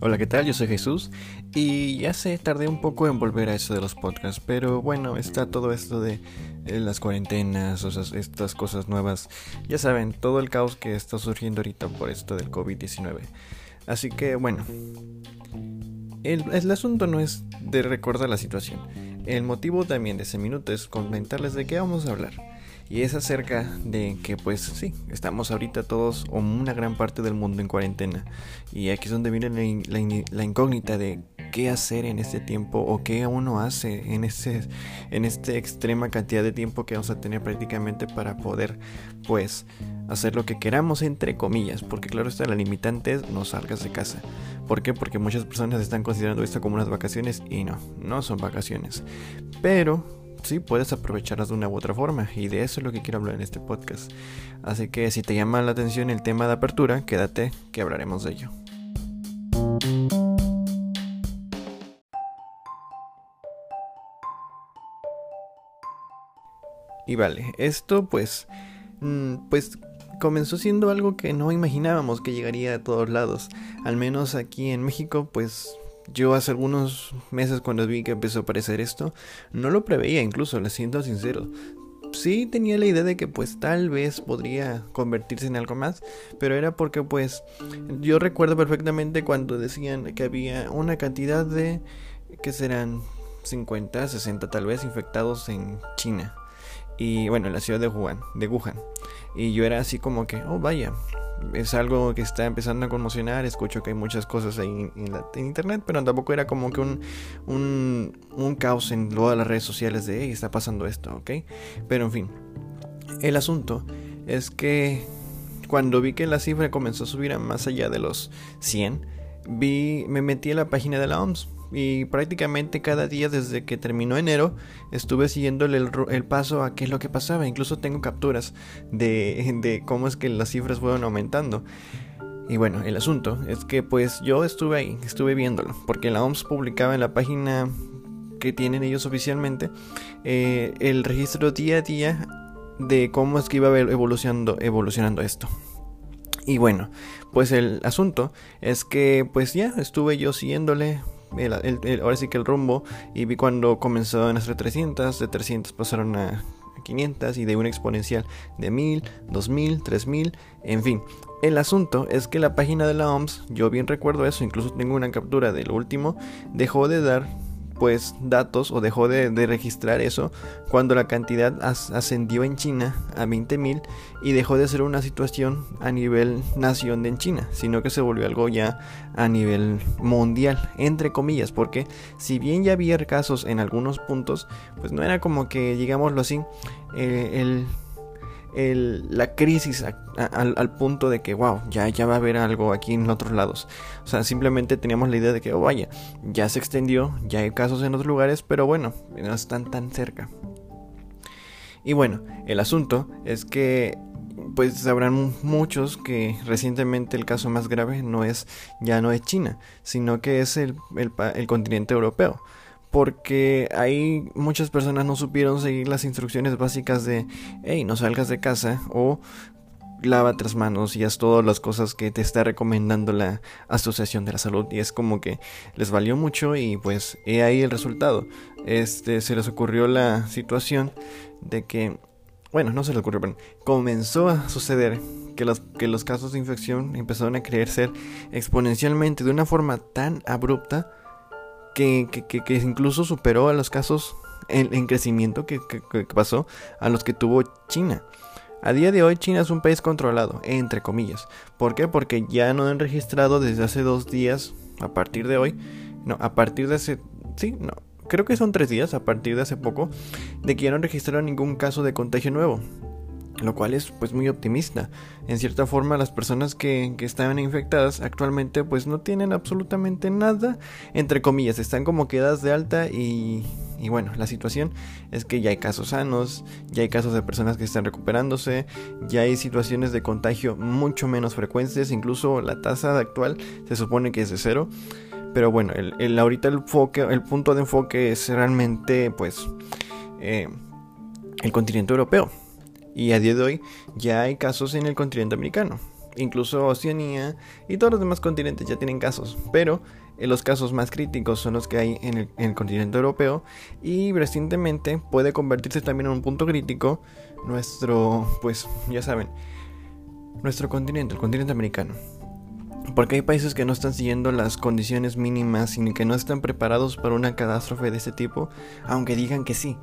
Hola, ¿qué tal? Yo soy Jesús y ya sé, tardé un poco en volver a eso de los podcasts, pero bueno, está todo esto de eh, las cuarentenas, o estas cosas nuevas, ya saben, todo el caos que está surgiendo ahorita por esto del COVID-19. Así que bueno, el, el, asunto no es de recordar la situación, el motivo también de ese minuto es comentarles de qué vamos a hablar. Y es acerca de que pues sí, estamos ahorita todos o una gran parte del mundo en cuarentena. Y aquí es donde viene la, incógnita de qué hacer en este tiempo o qué uno hace en este en esta extrema cantidad de tiempo que vamos a tener prácticamente para poder pues hacer lo que queramos entre comillas porque claro está la limitante es no salgas de casa ¿por qué? porque muchas personas están considerando esto como unas vacaciones y no no son vacaciones pero sí puedes aprovecharlas de una u otra forma y de eso es lo que quiero hablar en este podcast. Así que si te llama la atención el tema de apertura, quédate que hablaremos de ello. Y vale, esto pues mm, pues comenzó siendo algo que no imaginábamos que llegaría a todos lados. Al menos aquí en México pues yo hace algunos meses cuando vi que empezó a aparecer esto, no lo preveía incluso, le siento sincero. Sí tenía la idea de que pues tal vez podría convertirse en algo más, pero era porque pues yo recuerdo perfectamente cuando decían que había una cantidad de que serán 50, 60 tal vez infectados en China. Y bueno, en la ciudad de Wuhan, de Wuhan. Y yo era así como que, oh vaya, es algo que está empezando a conmocionar. Escucho que hay muchas cosas ahí en, internet, pero tampoco era como que un, un, un caos en todas las redes sociales de, hey, está pasando esto, ¿ok? Pero en fin, el asunto es que cuando vi que la cifra comenzó a subir a más allá de los 100, vi, me metí a la página de la OMS y prácticamente cada día desde que terminó enero estuve siguiéndole el, paso a qué es lo que pasaba. Incluso tengo capturas de, de cómo es que las cifras fueron aumentando. Y bueno, el asunto es que pues yo estuve ahí, estuve viéndolo, porque la OMS publicaba en la página que tienen ellos oficialmente eh, el registro día a día de cómo es que iba evolucionando, evolucionando esto. Y bueno, pues el asunto es que pues ya estuve yo siguiéndole ahora sí que el rumbo y vi cuando comenzó en nuestras 300, de 300 pasaron a 500 y de una exponencial de 1000, 2000, 3000, en fin. El asunto es que la página de la OMS, yo bien recuerdo eso, incluso tengo una captura del último, dejó de dar pues datos o dejó de, registrar eso cuando la cantidad ascendió en China a 20.000 y dejó de ser una situación a nivel nación de en China, sino que se volvió algo ya a nivel mundial, entre comillas, porque si bien ya había casos en algunos puntos, pues no era como que, digámoslo así, eh, el la crisis al, punto de que, wow, ya, ya va a haber algo aquí en otros lados. O sea, simplemente teníamos la idea de que, oh, vaya, ya se extendió, ya hay casos en otros lugares, pero bueno, no están tan cerca. Y bueno, el asunto es que pues sabrán muchos que recientemente el caso más grave no es ya no es China, sino que es el, el continente europeo porque ahí muchas personas no supieron seguir las instrucciones básicas de, hey, no salgas de casa o lávate las manos y haz todas las cosas que te está recomendando la Asociación de la Salud y es como que les valió mucho y pues he ahí el resultado. Este se les ocurrió la situación de que bueno, no se les ocurrió, pero comenzó a suceder que los, que los casos de infección empezaron a crecer exponencialmente de una forma tan abrupta que, incluso superó a los casos en, crecimiento que, pasó a los que tuvo China. A día de hoy China es un país controlado, entre comillas. ¿Por qué? Porque ya no han registrado desde hace dos días, a partir de hoy, no, a partir de hace, sí, no, creo que son tres días, a partir de hace poco, de que ya no registraron ningún caso de contagio nuevo lo cual es pues muy optimista. En cierta forma las personas que, que, estaban infectadas actualmente pues no tienen absolutamente nada, entre comillas, están como quedadas de alta y, y bueno, la situación es que ya hay casos sanos, ya hay casos de personas que están recuperándose, ya hay situaciones de contagio mucho menos frecuentes, incluso la tasa actual se supone que es de cero. Pero bueno, el, el ahorita el, el punto de enfoque es realmente pues eh, el continente europeo y a día de hoy ya hay casos en el continente americano. incluso Oceanía y todos los demás continentes ya tienen casos, pero eh, los casos más críticos son los que hay en el, en el, continente europeo y recientemente puede convertirse también en un punto crítico nuestro, pues ya saben, nuestro continente, el continente americano. Porque hay países que no están siguiendo las condiciones mínimas y que no están preparados para una catástrofe de este tipo, aunque digan que sí.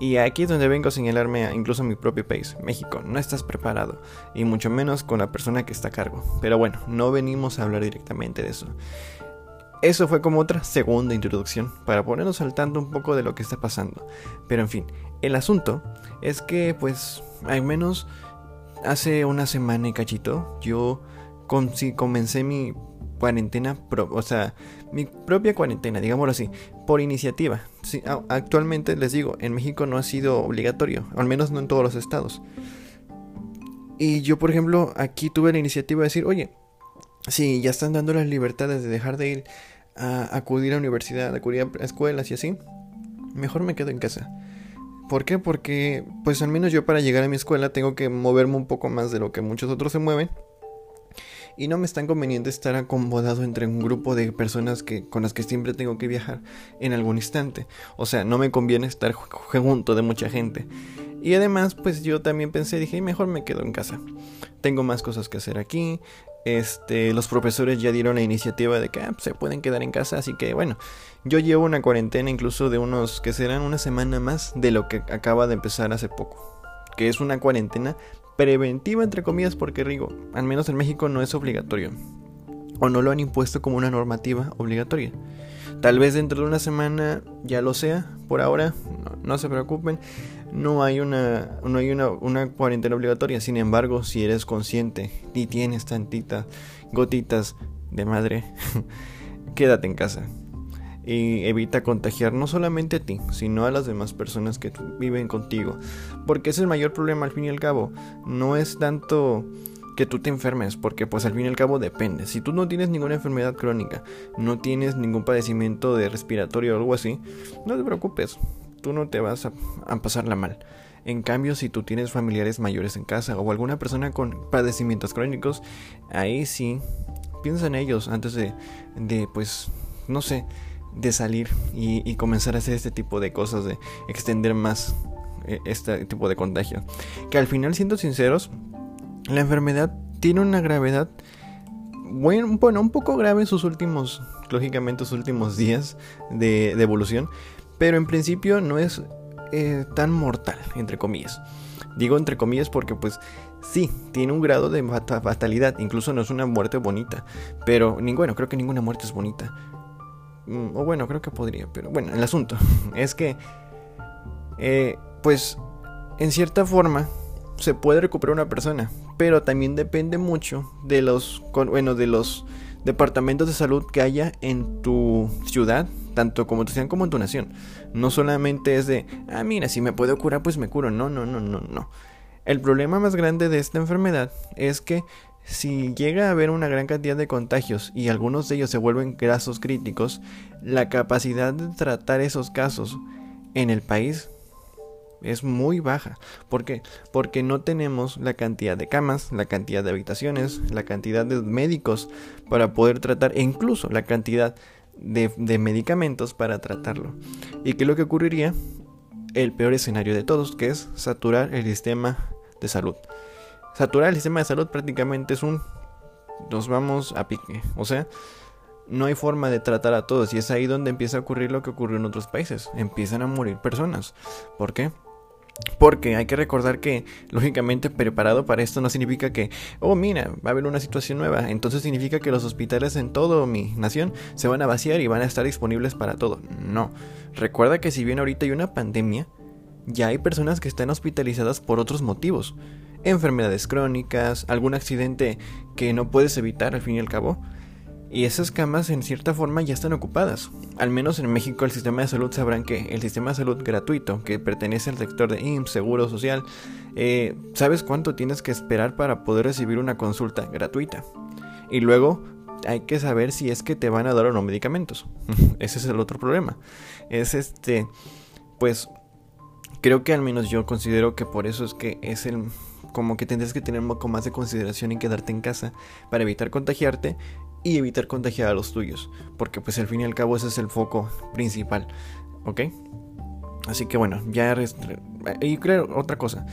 Y aquí es donde vengo a señalarme a incluso a mi propio país, México. No estás preparado, y mucho menos con la persona que está a cargo. Pero bueno, no venimos a hablar directamente de eso. Eso fue como otra segunda introducción, para ponernos al tanto un poco de lo que está pasando. Pero en fin, el asunto es que, pues, al menos hace una semana y cachito, yo comencé mi cuarentena, o sea, mi propia cuarentena, digámoslo así, por iniciativa. actualmente les digo, en México no ha sido obligatorio, al menos no en todos los estados. Y yo, por ejemplo, aquí tuve la iniciativa de decir, oye, si ya están dando las libertades de dejar de ir a acudir a universidad, acudir a escuelas y así, mejor me quedo en casa. ¿Por qué? Porque, pues al menos yo para llegar a mi escuela tengo que moverme un poco más de lo que muchos otros se mueven y no me es tan conveniente estar acomodado entre un grupo de personas que, con las que siempre tengo que viajar en algún instante. O sea, no me conviene estar junto de mucha gente. Y además, pues yo también pensé, dije, mejor me quedo en casa. Tengo más cosas que hacer aquí. Este, los profesores ya dieron la iniciativa de que ah, se pueden quedar en casa, así que bueno, yo llevo una cuarentena incluso de unos que serán una semana más de lo que acaba de empezar hace poco, que es una cuarentena preventiva, entre comillas, porque Rigo, al menos en México, no es obligatorio. O no lo han impuesto como una normativa obligatoria. Tal vez dentro de una semana ya lo sea. Por ahora, no, se preocupen. No hay, una, no hay una, una, cuarentena obligatoria. Sin embargo, si eres consciente y tienes tantitas gotitas de madre, quédate en casa y evita contagiar no solamente a ti, sino a las demás personas que viven contigo. Porque es el mayor problema al fin y al cabo. No es tanto que tú te enfermes, porque pues al fin y al cabo depende. Si tú no tienes ninguna enfermedad crónica, no tienes ningún padecimiento de respiratorio o algo así, no te preocupes, tú no te vas a, pasarla mal. En cambio, si tú tienes familiares mayores en casa o alguna persona con padecimientos crónicos, ahí sí, piensa en ellos antes de, de pues, no sé, de salir y, comenzar a hacer este tipo de cosas, de extender más eh, este tipo de contagio. Que al final, siendo sinceros, la enfermedad tiene una gravedad, bueno, bueno un poco grave en sus últimos, lógicamente, sus últimos días de, evolución, pero en principio no es eh, tan mortal, entre comillas. Digo entre comillas porque pues sí, tiene un grado de fatalidad, incluso no es una muerte bonita, pero bueno, creo que ninguna muerte es bonita. Mm, o bueno, creo que podría, pero bueno, el asunto es que, eh, pues, en cierta forma, se puede recuperar una persona, pero también depende mucho de los, bueno, de los departamentos de salud que haya en tu ciudad, tanto como tu ciudad como en tu nación. No solamente es de, ah, mira, si me puedo curar, pues me curo. No, no, no, no, no. El problema más grande de esta enfermedad es que si llega a haber una gran cantidad de contagios y algunos de ellos se vuelven casos críticos, la capacidad de tratar esos casos en el país es muy baja. ¿Por qué? Porque no tenemos la cantidad de camas, la cantidad de habitaciones, la cantidad de médicos para poder tratar e incluso la cantidad de, medicamentos para tratarlo. ¿Y qué es lo que ocurriría? El peor escenario de todos, que es saturar el sistema de salud saturar el sistema de salud prácticamente es un nos vamos a pique. O sea, no hay forma de tratar a todos y es ahí donde empieza a ocurrir lo que ocurrió en otros países. Empiezan a morir personas. ¿Por qué? Porque hay que recordar que, lógicamente, preparado para esto no significa que, oh, mira, va a haber una situación nueva. Entonces significa que los hospitales en toda mi nación se van a vaciar y van a estar disponibles para todo. No. Recuerda que si bien ahorita hay una pandemia, ya hay personas que están hospitalizadas por otros motivos enfermedades crónicas, algún accidente que no puedes evitar al fin y al cabo. Y esas camas en cierta forma ya están ocupadas. Al menos en México el sistema de salud sabrán que el sistema de salud gratuito que pertenece al sector de IMSS, Seguro Social, eh, ¿sabes cuánto tienes que esperar para poder recibir una consulta gratuita? Y luego hay que saber si es que te van a dar o no medicamentos. Ese es el otro problema. Es este, pues creo que al menos yo considero que por eso es que es el como que tendrías que tener un poco más de consideración en quedarte en casa para evitar contagiarte y evitar contagiar a los tuyos, porque pues al fin y al cabo ese es el foco principal, ¿ok? Así que bueno, ya... Y creo otra cosa.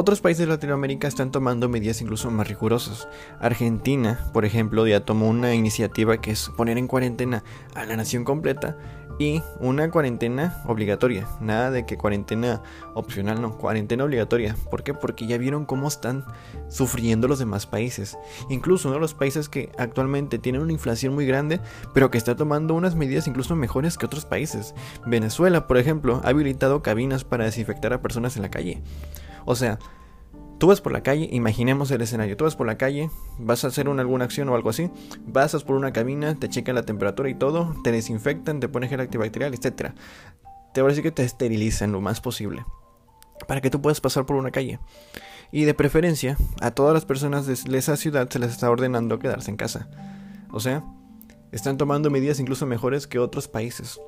Otros países de Latinoamérica están tomando medidas incluso más rigurosas. Argentina, por ejemplo, ya tomó una iniciativa que es poner en cuarentena a la nación completa y una cuarentena obligatoria. Nada de que cuarentena opcional, no, cuarentena obligatoria. ¿Por qué? Porque ya vieron cómo están sufriendo los demás países. Incluso uno de los países que actualmente tienen una inflación muy grande, pero que está tomando unas medidas incluso mejores que otros países. Venezuela, por ejemplo, ha habilitado cabinas para desinfectar a personas en la calle. O sea, Tú vas por la calle, imaginemos el escenario, tú vas por la calle, vas a hacer alguna acción o algo así, vas por una cabina, te checan la temperatura y todo, te desinfectan, te ponen gel antibacterial, etc. Te voy a decir que te esterilizan lo más posible para que tú puedas pasar por una calle. Y de preferencia, a todas las personas de esa ciudad se les está ordenando quedarse en casa. O sea, están tomando medidas incluso mejores que otros países.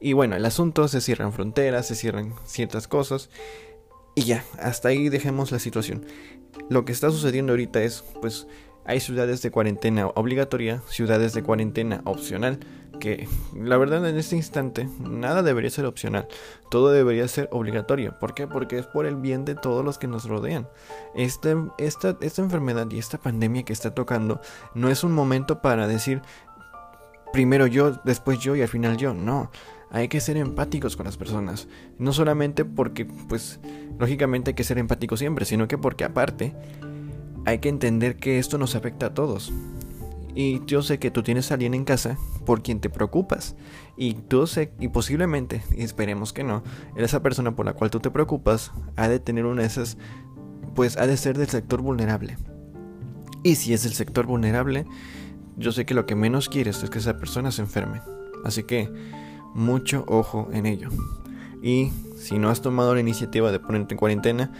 Y bueno, el asunto se cierran fronteras, se cierran ciertas cosas y ya, hasta ahí dejemos la situación. Lo que está sucediendo ahorita es, pues, hay ciudades de cuarentena obligatoria, ciudades de cuarentena opcional, que la verdad en este instante nada debería ser opcional, todo debería ser obligatorio. ¿Por qué? Porque es por el bien de todos los que nos rodean. Este, esta, esta enfermedad y esta pandemia que está tocando no es un momento para decir primero yo, después yo y al final yo, no hay que ser empáticos con las personas. No solamente porque, pues, lógicamente hay que ser empáticos siempre, sino que porque aparte hay que entender que esto nos afecta a todos. Y yo sé que tú tienes a alguien en casa por quien te preocupas. Y tú sé, y posiblemente, y esperemos que no, esa persona por la cual tú te preocupas ha de tener una de esas, pues ha de ser del sector vulnerable. Y si es del sector vulnerable, yo sé que lo que menos quieres es que esa persona se enferme. Así que mucho ojo en ello. Y si no has tomado la iniciativa de ponerte en cuarentena,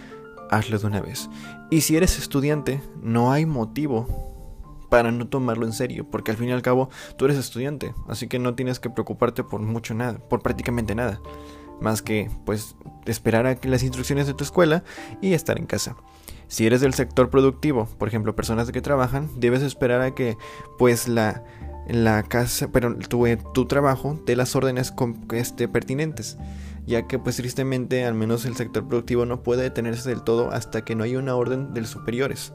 hazlo de una vez. Y si eres estudiante, no hay motivo para no tomarlo en serio, porque al fin y al cabo tú eres estudiante, así que no tienes que preocuparte por mucho nada, por prácticamente nada, más que pues esperar a las instrucciones de tu escuela y estar en casa. Si eres del sector productivo, por ejemplo, personas que trabajan, debes esperar a que pues la la casa, pero tu, tu trabajo de las órdenes este, pertinentes, ya que pues tristemente al menos el sector productivo no puede detenerse del todo hasta que no haya una orden de los superiores.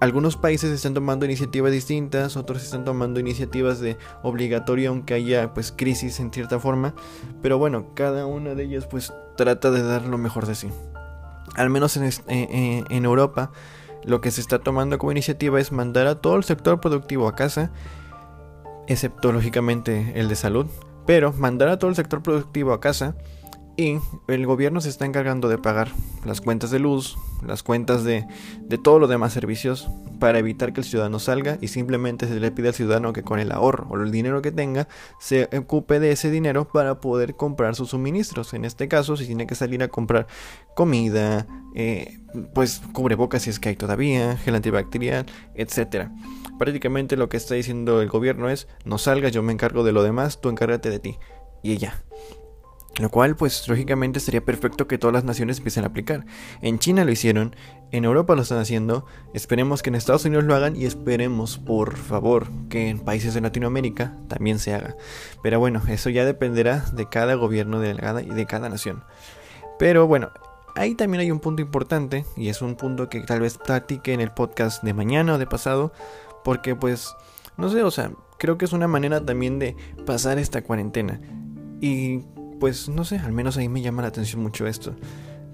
Algunos países están tomando iniciativas distintas, otros están tomando iniciativas de obligatorio aunque haya pues crisis en cierta forma, pero bueno, cada una de ellas pues trata de dar lo mejor de sí. Al menos en, eh, eh, en Europa lo que se está tomando como iniciativa es mandar a todo el sector productivo a casa excepto lógicamente el de salud, pero mandar a todo el sector productivo a casa y el gobierno se está encargando de pagar las cuentas de luz, las cuentas de, de todos los demás servicios para evitar que el ciudadano salga y simplemente se le pide al ciudadano que con el ahorro o el dinero que tenga se ocupe de ese dinero para poder comprar sus suministros. En este caso, si tiene que salir a comprar comida, eh, pues cubrebocas si es que hay todavía, gel antibacterial, etcétera. Prácticamente lo que está diciendo el gobierno es, no salgas, yo me encargo de lo demás, tú encárgate de ti. Y ella. Lo cual, pues, lógicamente sería perfecto que todas las naciones empiecen a aplicar. En China lo hicieron, en Europa lo están haciendo, esperemos que en Estados Unidos lo hagan y esperemos, por favor, que en países de Latinoamérica también se haga. Pero bueno, eso ya dependerá de cada gobierno delegada y de cada nación. Pero bueno, ahí también hay un punto importante, y es un punto que tal vez practique en el podcast de mañana o de pasado, porque pues, no sé, o sea, creo que es una manera también de pasar esta cuarentena. Y pues, no sé, al menos ahí me llama la atención mucho esto.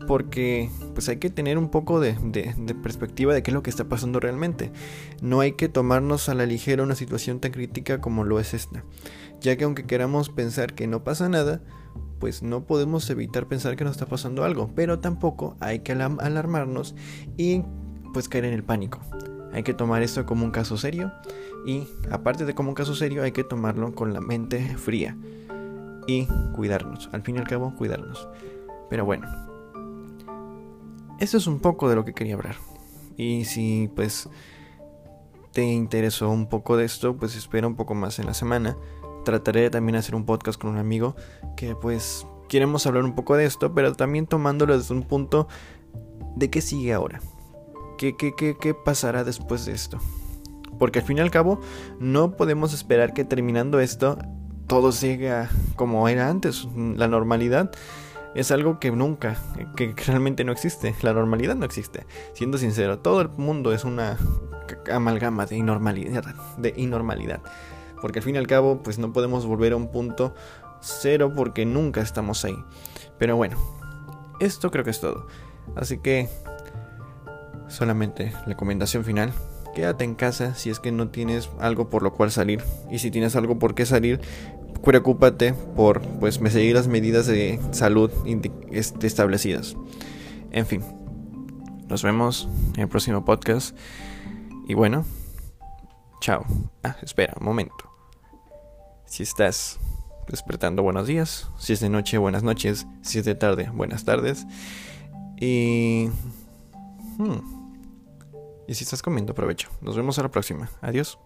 Porque pues hay que tener un poco de, de, perspectiva de qué es lo que está pasando realmente. No hay que tomarnos a la ligera una situación tan crítica como lo es esta. Ya que aunque queramos pensar que no pasa nada, pues no podemos evitar pensar que nos está pasando algo. Pero tampoco hay que alarmarnos y pues caer en el pánico. Hay que tomar esto como un caso serio y aparte de como un caso serio hay que tomarlo con la mente fría y cuidarnos. Al fin y al cabo, cuidarnos. Pero bueno, eso es un poco de lo que quería hablar. Y si pues te interesó un poco de esto, pues espera un poco más en la semana. Trataré de también hacer un podcast con un amigo que pues queremos hablar un poco de esto, pero también tomándolo desde un punto de qué sigue ahora ¿qué, qué, qué, qué pasará después de esto? Porque al fin y al cabo no podemos esperar que terminando esto todo siga como era antes. La normalidad es algo que nunca, que realmente no existe. La normalidad no existe. Siendo sincero, todo el mundo es una amalgama de inormalidad, de inormalidad. Porque al fin y al cabo, pues no podemos volver a un punto cero porque nunca estamos ahí. Pero bueno, esto creo que es todo. Así que solamente recomendación final. Quédate en casa si es que no tienes algo por lo cual salir. Y si tienes algo por qué salir, preocúpate por pues seguir las medidas de salud este, establecidas. En fin, nos vemos en el próximo podcast. Y bueno, chao. Ah, espera, un momento. Si estás despertando, buenos días. Si es de noche, buenas noches. Si es de tarde, buenas tardes. Y... Hmm, y si estás comiendo, aprovecho. Nos vemos a la próxima. Adiós.